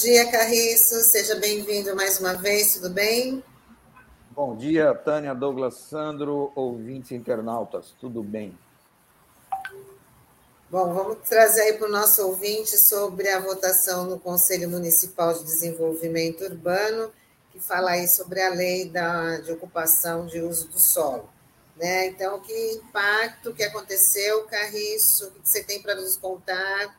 Bom dia, Carriço. Seja bem-vindo mais uma vez, tudo bem? Bom dia, Tânia, Douglas, Sandro, ouvintes internautas, tudo bem? Bom, vamos trazer aí para o nosso ouvinte sobre a votação no Conselho Municipal de Desenvolvimento Urbano, que fala aí sobre a lei da, de ocupação de uso do solo. Né? Então, que impacto que aconteceu, Carriço, o que você tem para nos contar?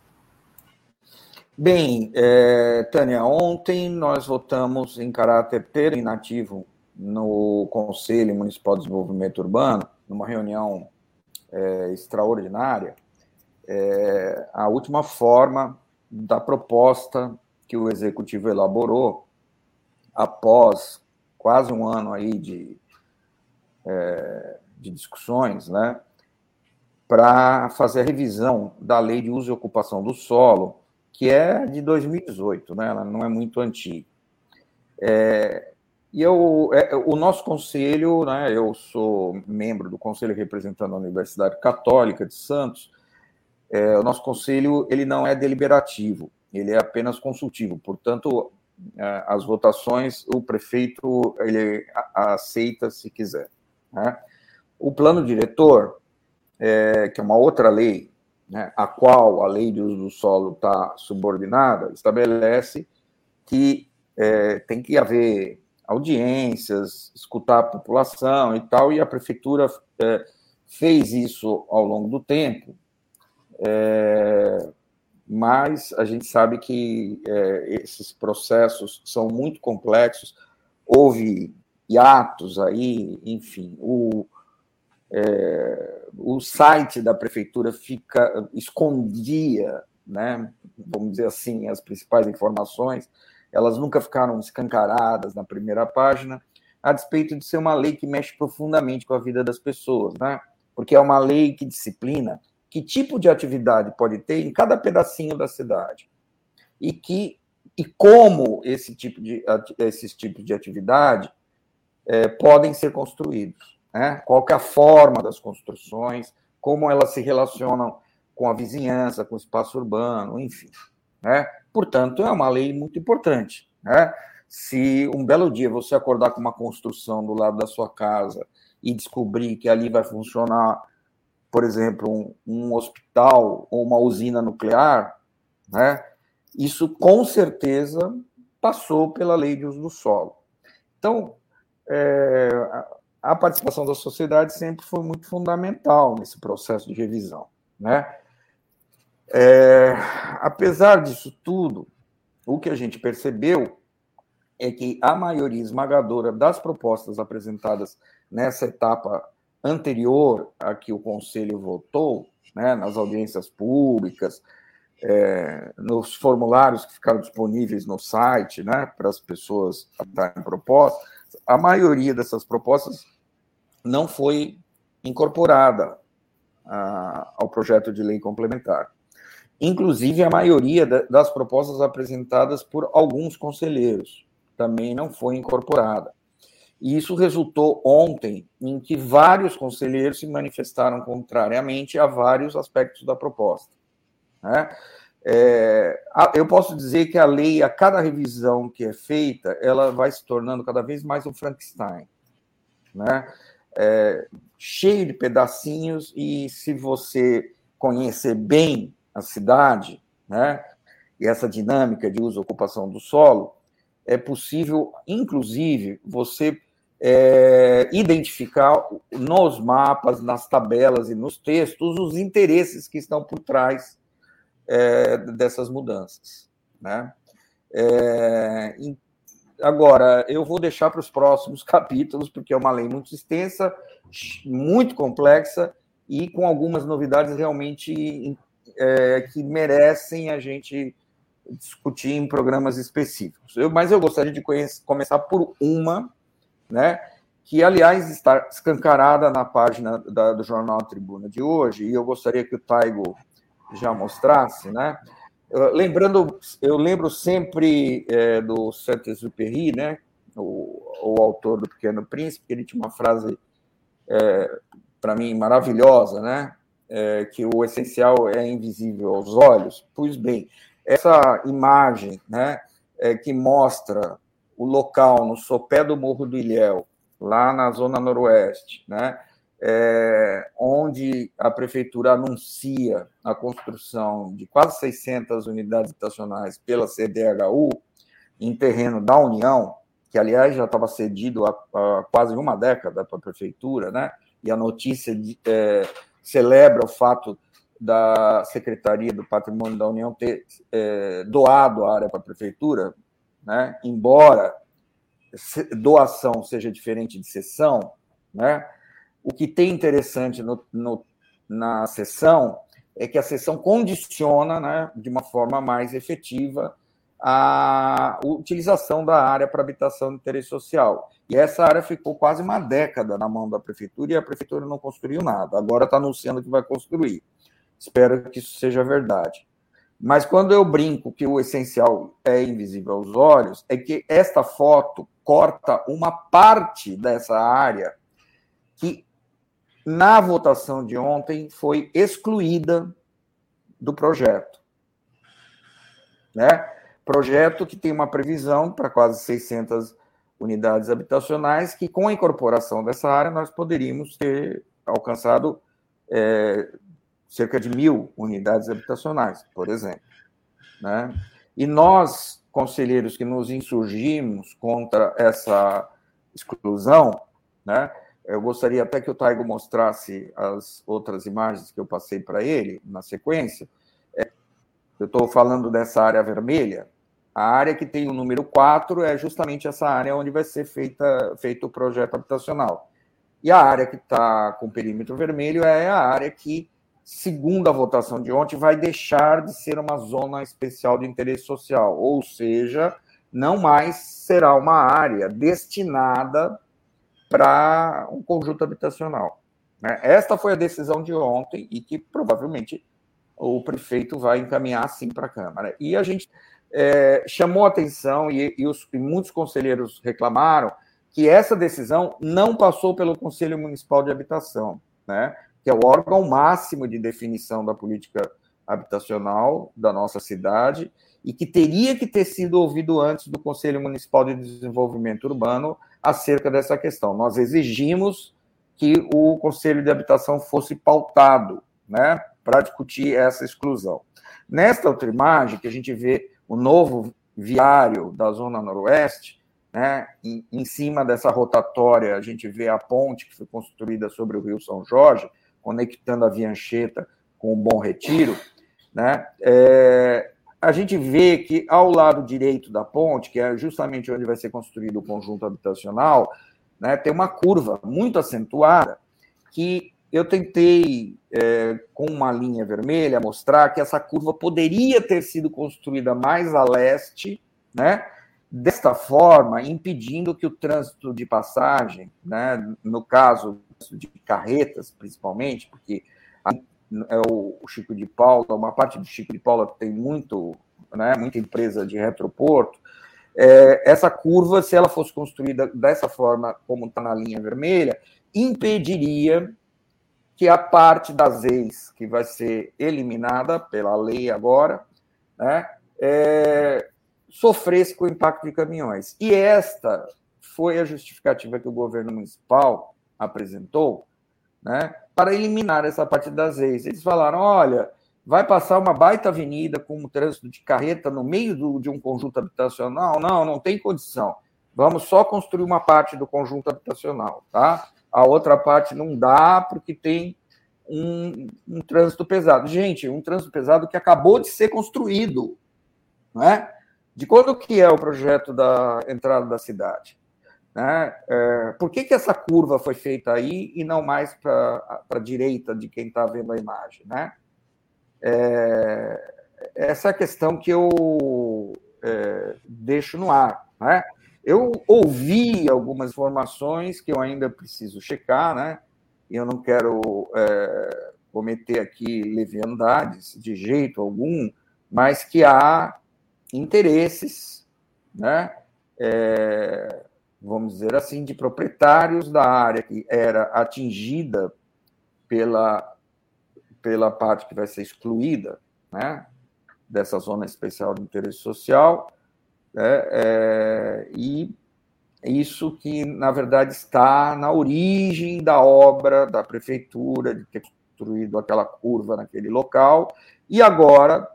Bem, é, Tânia, ontem nós votamos em caráter terminativo no Conselho Municipal de Desenvolvimento Urbano, numa reunião é, extraordinária, é, a última forma da proposta que o Executivo elaborou após quase um ano aí de, é, de discussões, né, para fazer a revisão da Lei de Uso e Ocupação do Solo, que é de 2018, né? ela não é muito antiga. É, e eu, é, o nosso conselho, né, eu sou membro do conselho representando a Universidade Católica de Santos, é, o nosso conselho ele não é deliberativo, ele é apenas consultivo, portanto, é, as votações o prefeito ele aceita se quiser. Né? O plano diretor, é, que é uma outra lei, né, a qual a lei de uso do solo está subordinada, estabelece que é, tem que haver audiências, escutar a população e tal, e a prefeitura é, fez isso ao longo do tempo, é, mas a gente sabe que é, esses processos são muito complexos, houve hiatos aí, enfim, o, é, o site da prefeitura fica escondia, né, vamos dizer assim, as principais informações, elas nunca ficaram escancaradas na primeira página, a despeito de ser uma lei que mexe profundamente com a vida das pessoas, né? Porque é uma lei que disciplina que tipo de atividade pode ter em cada pedacinho da cidade. E que e como esse tipo de esses tipos de atividade é, podem ser construídos né? qual é a forma das construções, como elas se relacionam com a vizinhança, com o espaço urbano, enfim. Né? Portanto, é uma lei muito importante. Né? Se um belo dia você acordar com uma construção do lado da sua casa e descobrir que ali vai funcionar, por exemplo, um, um hospital ou uma usina nuclear, né? isso com certeza passou pela lei de uso do solo. Então, é, a participação da sociedade sempre foi muito fundamental nesse processo de revisão. Né? É, apesar disso tudo, o que a gente percebeu é que a maioria esmagadora das propostas apresentadas nessa etapa anterior a que o Conselho votou, né, nas audiências públicas, é, nos formulários que ficaram disponíveis no site né, para as pessoas darem propostas, a maioria dessas propostas não foi incorporada a, ao projeto de lei complementar. Inclusive, a maioria das propostas apresentadas por alguns conselheiros também não foi incorporada. E isso resultou ontem em que vários conselheiros se manifestaram contrariamente a vários aspectos da proposta. Né? É, eu posso dizer que a lei, a cada revisão que é feita, ela vai se tornando cada vez mais um Frankenstein. Né? É, cheio de pedacinhos, e se você conhecer bem a cidade, né, e essa dinâmica de uso e ocupação do solo, é possível, inclusive, você é, identificar nos mapas, nas tabelas e nos textos os interesses que estão por trás é, dessas mudanças. Né? É, agora, eu vou deixar para os próximos capítulos, porque é uma lei muito extensa, muito complexa e com algumas novidades realmente é, que merecem a gente discutir em programas específicos. Eu, mas eu gostaria de conhecer, começar por uma, né, que, aliás, está escancarada na página da, do Jornal Tribuna de hoje, e eu gostaria que o Taigo já mostrasse, né? Lembrando, eu lembro sempre é, do Saint-Exupéry, né? O, o, autor do Pequeno Príncipe, ele tinha uma frase é, para mim maravilhosa, né? É, que o essencial é invisível aos olhos. Pois bem, essa imagem, né? é, que mostra o local no sopé do Morro do Ilhéu, lá na zona noroeste, né? É, onde a prefeitura anuncia a construção de quase 600 unidades habitacionais pela CDHU, em terreno da União, que, aliás, já estava cedido há, há quase uma década para a prefeitura, né? e a notícia de, é, celebra o fato da Secretaria do Patrimônio da União ter é, doado a área para a prefeitura, né? embora doação seja diferente de cessão, né? O que tem interessante no, no, na sessão é que a sessão condiciona né, de uma forma mais efetiva a utilização da área para habitação de interesse social. E essa área ficou quase uma década na mão da prefeitura e a prefeitura não construiu nada. Agora está anunciando que vai construir. Espero que isso seja verdade. Mas quando eu brinco que o essencial é invisível aos olhos, é que esta foto corta uma parte dessa área que, na votação de ontem, foi excluída do projeto. Né? Projeto que tem uma previsão para quase 600 unidades habitacionais, que com a incorporação dessa área nós poderíamos ter alcançado é, cerca de mil unidades habitacionais, por exemplo. Né? E nós, conselheiros que nos insurgimos contra essa exclusão, né? Eu gostaria até que o Taigo mostrasse as outras imagens que eu passei para ele na sequência. É, eu estou falando dessa área vermelha. A área que tem o número 4 é justamente essa área onde vai ser feita, feito o projeto habitacional. E a área que está com perímetro vermelho é a área que segundo a votação de ontem, vai deixar de ser uma zona especial de interesse social, ou seja, não mais será uma área destinada para um conjunto habitacional. Né? Esta foi a decisão de ontem e que provavelmente o prefeito vai encaminhar assim para a Câmara. E a gente é, chamou atenção e, e, os, e muitos conselheiros reclamaram que essa decisão não passou pelo Conselho Municipal de Habitação, né? que é o órgão máximo de definição da política habitacional da nossa cidade e que teria que ter sido ouvido antes do Conselho Municipal de Desenvolvimento Urbano acerca dessa questão. Nós exigimos que o Conselho de Habitação fosse pautado, né, para discutir essa exclusão. Nesta outra imagem, que a gente vê o novo viário da Zona Noroeste, né, em, em cima dessa rotatória, a gente vê a ponte que foi construída sobre o Rio São Jorge, conectando a Viancheta com o Bom Retiro, né? É, a gente vê que ao lado direito da ponte, que é justamente onde vai ser construído o conjunto habitacional, né, tem uma curva muito acentuada que eu tentei, é, com uma linha vermelha, mostrar que essa curva poderia ter sido construída mais a leste, né? Desta forma, impedindo que o trânsito de passagem, né, no caso de carretas, principalmente, porque é o Chico de Paula, uma parte do Chico de Paula tem muito, né, muita empresa de retroporto. É, essa curva, se ela fosse construída dessa forma, como está na linha vermelha, impediria que a parte das ex que vai ser eliminada pela lei agora, né, é, sofresse com o impacto de caminhões. E esta foi a justificativa que o governo municipal apresentou, né, para eliminar essa parte das ex. Eles falaram: olha, vai passar uma baita avenida com um trânsito de carreta no meio do, de um conjunto habitacional? Não, não tem condição. Vamos só construir uma parte do conjunto habitacional, tá? A outra parte não dá porque tem um, um trânsito pesado. Gente, um trânsito pesado que acabou de ser construído, não é? De quando que é o projeto da entrada da cidade? Né? É, por que, que essa curva foi feita aí e não mais para a direita de quem está vendo a imagem? Né? É, essa é a questão que eu é, deixo no ar. Né? Eu ouvi algumas informações que eu ainda preciso checar, né? eu não quero é, cometer aqui leviandades de jeito algum, mas que há interesses né? É, vamos dizer assim, de proprietários da área que era atingida pela, pela parte que vai ser excluída, né, dessa zona especial de interesse social, Né? É, e isso que, na verdade, está na origem da obra da prefeitura, de ter construído aquela curva naquele local, e agora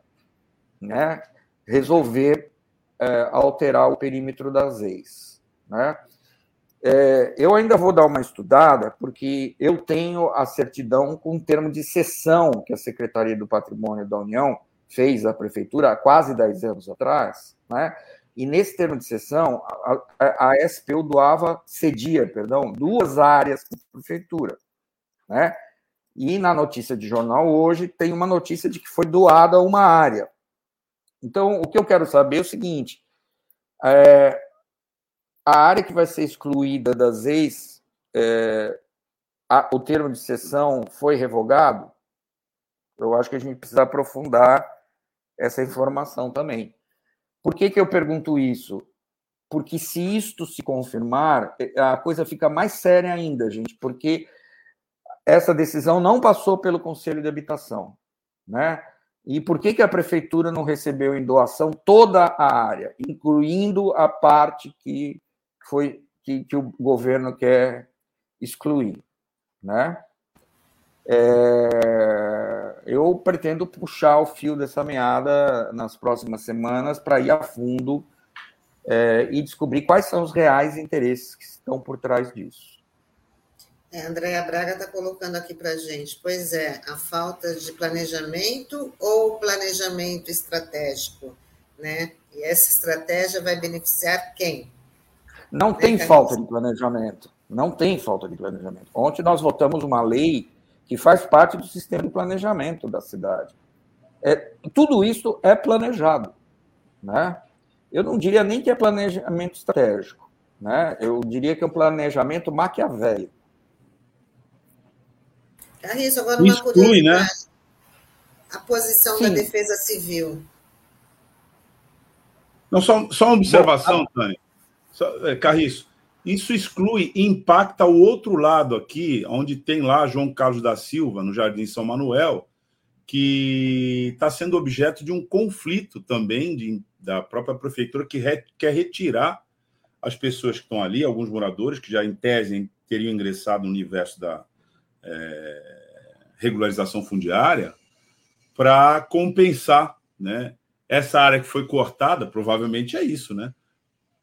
né, resolver é, alterar o perímetro das ex. Né? É, eu ainda vou dar uma estudada, porque eu tenho a certidão com o termo de cessão que a Secretaria do Patrimônio da União fez à Prefeitura há quase 10 anos atrás, né? E nesse termo de cessão, a, a, a SPU doava, cedia, perdão, duas áreas para a prefeitura, né? E na notícia de jornal hoje tem uma notícia de que foi doada uma área. Então, o que eu quero saber é o seguinte: é, a área que vai ser excluída das ex, é, a, o termo de cessão foi revogado? Eu acho que a gente precisa aprofundar essa informação também. Por que, que eu pergunto isso? Porque se isto se confirmar, é, a coisa fica mais séria ainda, gente, porque essa decisão não passou pelo Conselho de Habitação, né? E por que, que a prefeitura não recebeu em doação toda a área, incluindo a parte que foi que, que o governo quer excluir, né? É, eu pretendo puxar o fio dessa meada nas próximas semanas para ir a fundo é, e descobrir quais são os reais interesses que estão por trás disso. É, Andréa Braga está colocando aqui para a gente. Pois é, a falta de planejamento ou planejamento estratégico, né? E essa estratégia vai beneficiar quem? Não tem falta de planejamento. Não tem falta de planejamento. Ontem nós votamos uma lei que faz parte do sistema de planejamento da cidade. É, tudo isso é planejado. Né? Eu não diria nem que é planejamento estratégico. Né? Eu diria que é um planejamento maquiavélico. Carriço, agora uma Exclui, né? A posição Sim. da defesa civil. Não, só, só uma observação, Bom, Tânia. É, Carriço, isso exclui e impacta o outro lado aqui, onde tem lá João Carlos da Silva, no Jardim São Manuel, que está sendo objeto de um conflito também de, da própria prefeitura que re, quer retirar as pessoas que estão ali, alguns moradores que já em tese teriam ingressado no universo da é, regularização fundiária, para compensar, né? Essa área que foi cortada, provavelmente é isso, né?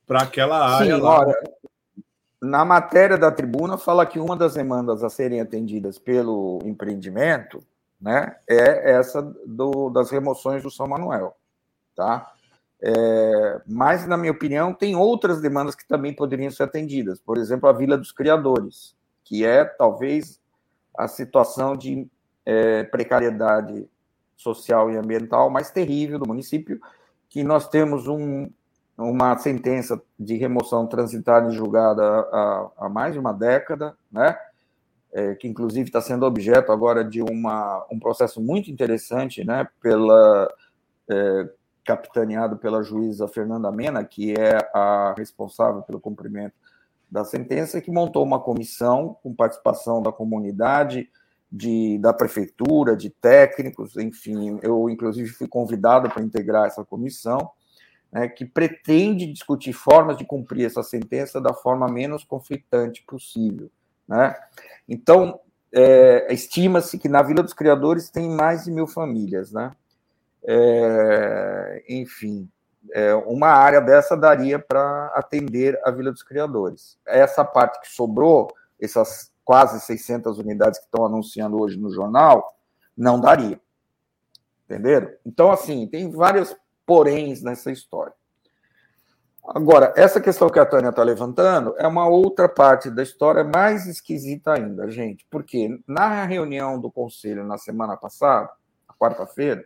Para aquela área Sim, lá. Ora, na matéria da tribuna, fala que uma das demandas a serem atendidas pelo empreendimento né, é essa do, das remoções do São Manuel. Tá? É, mas, na minha opinião, tem outras demandas que também poderiam ser atendidas. Por exemplo, a Vila dos Criadores, que é talvez a situação de é, precariedade social e ambiental mais terrível do município, que nós temos um, uma sentença de remoção transitada e julgada há, há mais de uma década, né? É, que inclusive está sendo objeto agora de uma, um processo muito interessante, né? Pela é, capitaneado pela juíza Fernanda Mena, que é a responsável pelo cumprimento da sentença, que montou uma comissão com participação da comunidade, de, da prefeitura, de técnicos, enfim, eu inclusive fui convidado para integrar essa comissão né, que pretende discutir formas de cumprir essa sentença da forma menos conflitante possível. Né? Então, é, estima-se que na Vila dos Criadores tem mais de mil famílias. Né? É, enfim, é, uma área dessa daria para atender a Vila dos Criadores. Essa parte que sobrou, essas quase 600 unidades que estão anunciando hoje no jornal, não daria. Entenderam? Então, assim, tem várias poréns nessa história. Agora, essa questão que a Tânia está levantando é uma outra parte da história mais esquisita ainda, gente, porque na reunião do Conselho na semana passada, quarta-feira,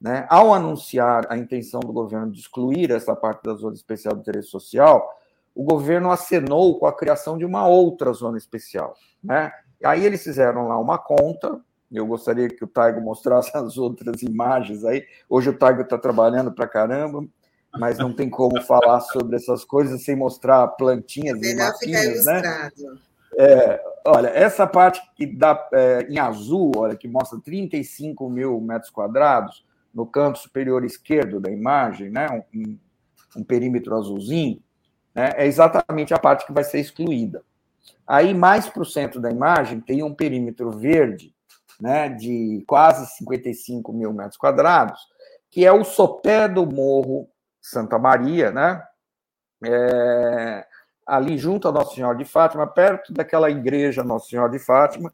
né, ao anunciar a intenção do governo de excluir essa parte da zona especial de interesse social, o governo acenou com a criação de uma outra zona especial. Né? Aí eles fizeram lá uma conta eu gostaria que o Taigo mostrasse as outras imagens aí. Hoje o Taigo está trabalhando para caramba, mas não tem como falar sobre essas coisas sem mostrar plantinhas e matinhas, né? É, olha, essa parte que dá é, em azul, olha, que mostra 35 mil metros quadrados no canto superior esquerdo da imagem, né? Um, um perímetro azulzinho, né, é exatamente a parte que vai ser excluída. Aí, mais para o centro da imagem, tem um perímetro verde, né, de quase 55 mil metros quadrados, que é o sopé do Morro Santa Maria, né, é, ali junto a Nossa Senhora de Fátima, perto daquela igreja Nossa Senhora de Fátima,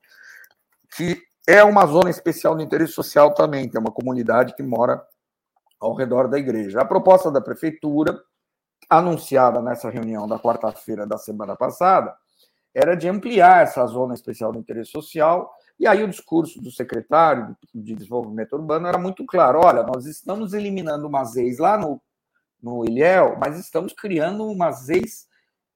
que é uma zona especial de interesse social também, tem uma comunidade que mora ao redor da igreja. A proposta da prefeitura, anunciada nessa reunião da quarta-feira da semana passada, era de ampliar essa zona especial de interesse social. E aí o discurso do secretário de Desenvolvimento Urbano era muito claro: olha, nós estamos eliminando umas ex lá no, no Ilhéu, mas estamos criando umas ex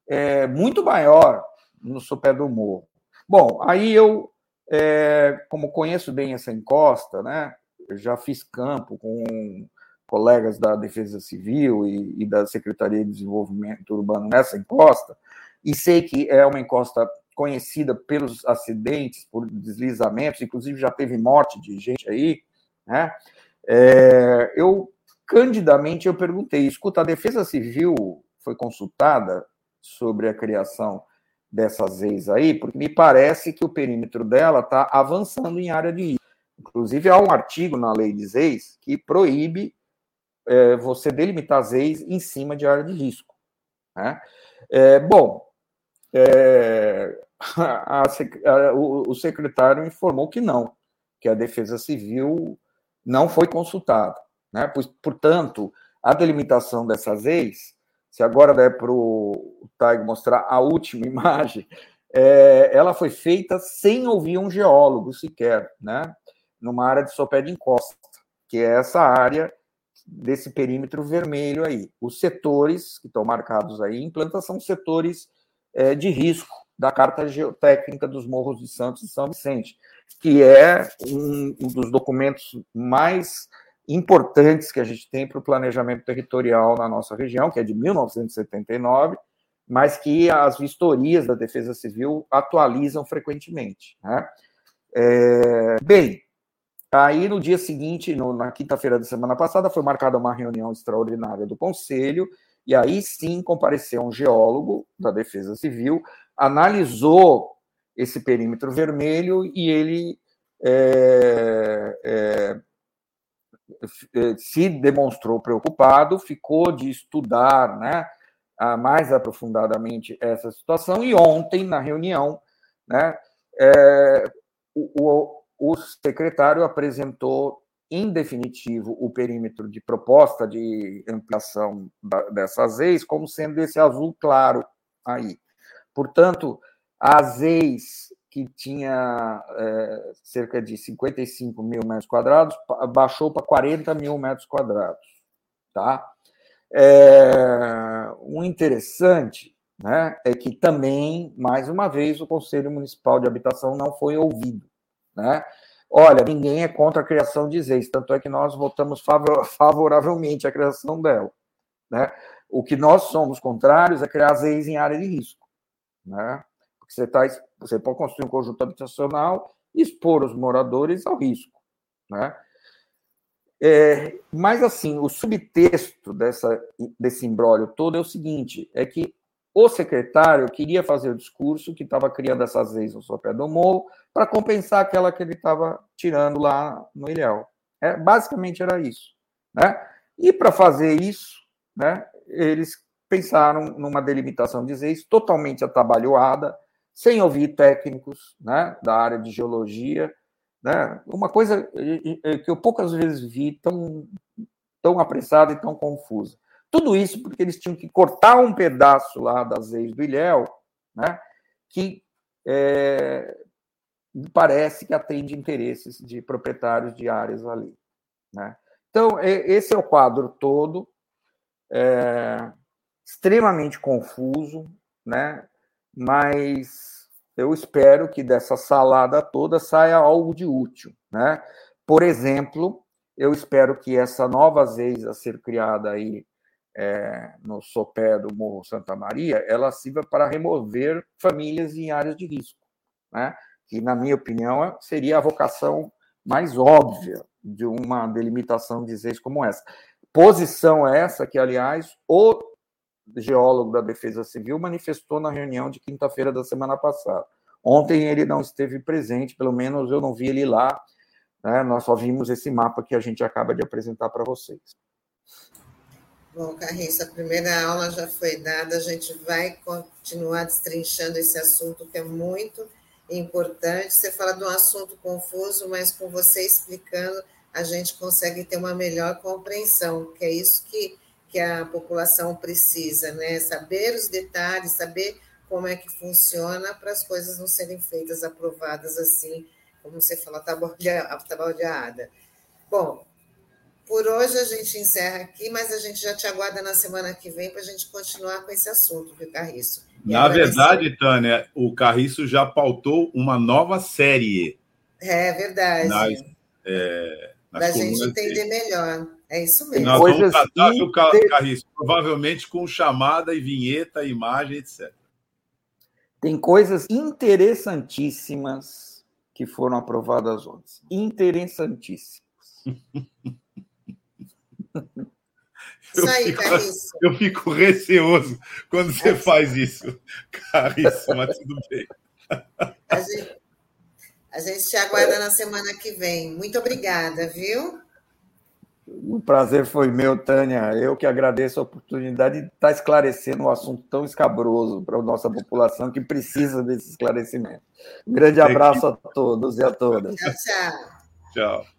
é, muito maior no sopé do morro. Bom, aí eu é, como conheço bem essa encosta, né, já fiz campo com colegas da Defesa Civil e, e, da Secretaria de Desenvolvimento Urbano nessa encosta, e sei que é uma encosta conhecida pelos acidentes, por deslizamentos, inclusive já teve morte de gente aí, né? É, eu candidamente eu perguntei, escuta, a Defesa Civil foi consultada sobre a criação dessas ex aí, porque me parece que o perímetro dela está avançando em área de risco. Inclusive, há um artigo na lei de ex que proíbe é, você delimitar ex em cima de área de risco. Né? É, bom, é, a, a, o, o secretário informou que não, que a Defesa Civil não foi consultada. Né? Pois, portanto, a delimitação dessas ex se agora der para o Tag mostrar a última imagem, é, ela foi feita sem ouvir um geólogo sequer, né? numa área de sopé de encosta, que é essa área desse perímetro vermelho aí. Os setores que estão marcados aí em planta são setores é, de risco da Carta Geotécnica dos Morros de Santos e São Vicente, que é um, um dos documentos mais importantes que a gente tem para o planejamento territorial na nossa região, que é de 1979, mas que as vistorias da Defesa Civil atualizam frequentemente. Né? É, bem, aí no dia seguinte, no, na quinta-feira da semana passada, foi marcada uma reunião extraordinária do Conselho, e aí sim compareceu um geólogo da Defesa Civil, analisou esse perímetro vermelho e ele é, é, eh, se demonstrou preocupado, ficou de estudar né, mais aprofundadamente essa situação, e ontem, na reunião, né, é, o, o, secretário apresentou, em definitivo, o perímetro de proposta de ampliação dessas ex como sendo esse azul claro aí. Portanto, as ex que tinha é, cerca de 55 mil metros quadrados, baixou para 40 mil metros quadrados. Tá? É, o interessante né, é que também, mais uma vez, o Conselho Municipal de Habitação não foi ouvido. Né? Olha, ninguém é contra a criação de ZEIS, tanto é que nós votamos favoravelmente a criação dela. Né? O que nós somos contrários é criar ZEIS em área de risco. Né? Você, tá, você pode construir um conjunto habitacional e expor os moradores ao risco. Né? É, mas, assim, o subtexto dessa, desse embrólio todo é o seguinte: é que o secretário queria fazer o discurso que estava criando essas leis no sopé do morro para compensar aquela que ele estava tirando lá no Ilhéu. É, basicamente era isso. Né? E para fazer isso, né, eles pensaram numa delimitação de leis totalmente atabalhoada, sem ouvir técnicos né, da área de geologia. Né? Uma coisa que eu poucas vezes vi tão, tão apressada e tão confusa. Tudo isso porque eles tinham que cortar um pedaço lá das leis do Ilhéu, né, que é, parece que atende interesses de proprietários de áreas ali. Né? Então, esse é o quadro todo, é, extremamente confuso, né? mas eu espero que dessa salada toda saia algo de útil. Né? Por exemplo, eu espero que essa nova ZEIS a ser criada aí é, no sopé do Morro Santa Maria, ela sirva para remover famílias em áreas de risco, né? que, na minha opinião, seria a vocação mais óbvia de uma delimitação de ZEIS como essa. posição essa que, aliás, o geólogo da Defesa Civil manifestou na reunião de quinta-feira da semana passada. Ontem ele não esteve presente, pelo menos eu não vi ele lá. Né? Nós só vimos esse mapa que a gente acaba de apresentar para vocês. Bom, Carriça, a primeira aula já foi dada, a gente vai continuar destrinchando esse assunto que é muito importante. Você fala de um assunto confuso, mas com você explicando, a gente consegue ter uma melhor compreensão, que é isso que, que a população precisa, né? Saber os detalhes, saber como é que funciona para as coisas não serem feitas, aprovadas assim, como você falou, tabaldeada. Bom, por hoje a gente encerra aqui, mas a gente já te aguarda na semana que vem para a gente continuar com esse assunto, viu, Carriço? E na verdade, Tânia, o Carriço já pautou uma nova série. É verdade. Nas, é, para a gente entender dele. melhor. É isso mesmo. Nós vamos tratar do Carriço, provavelmente com chamada e vinheta, imagem, etc. Tem coisas interessantíssimas que foram aprovadas ontem. Interessantíssimas. Eu isso aí, fico, Carriço. Eu fico receoso quando você faz isso, Carriço, mas tudo bem. A gente, a gente te aguarda na semana que vem. Muito obrigada, viu? O prazer foi meu, Tânia. Eu que agradeço a oportunidade de estar esclarecendo um assunto tão escabroso para a nossa população que precisa desse esclarecimento. Um grande abraço a todos e a todas. Tchau, tchau. Tchau.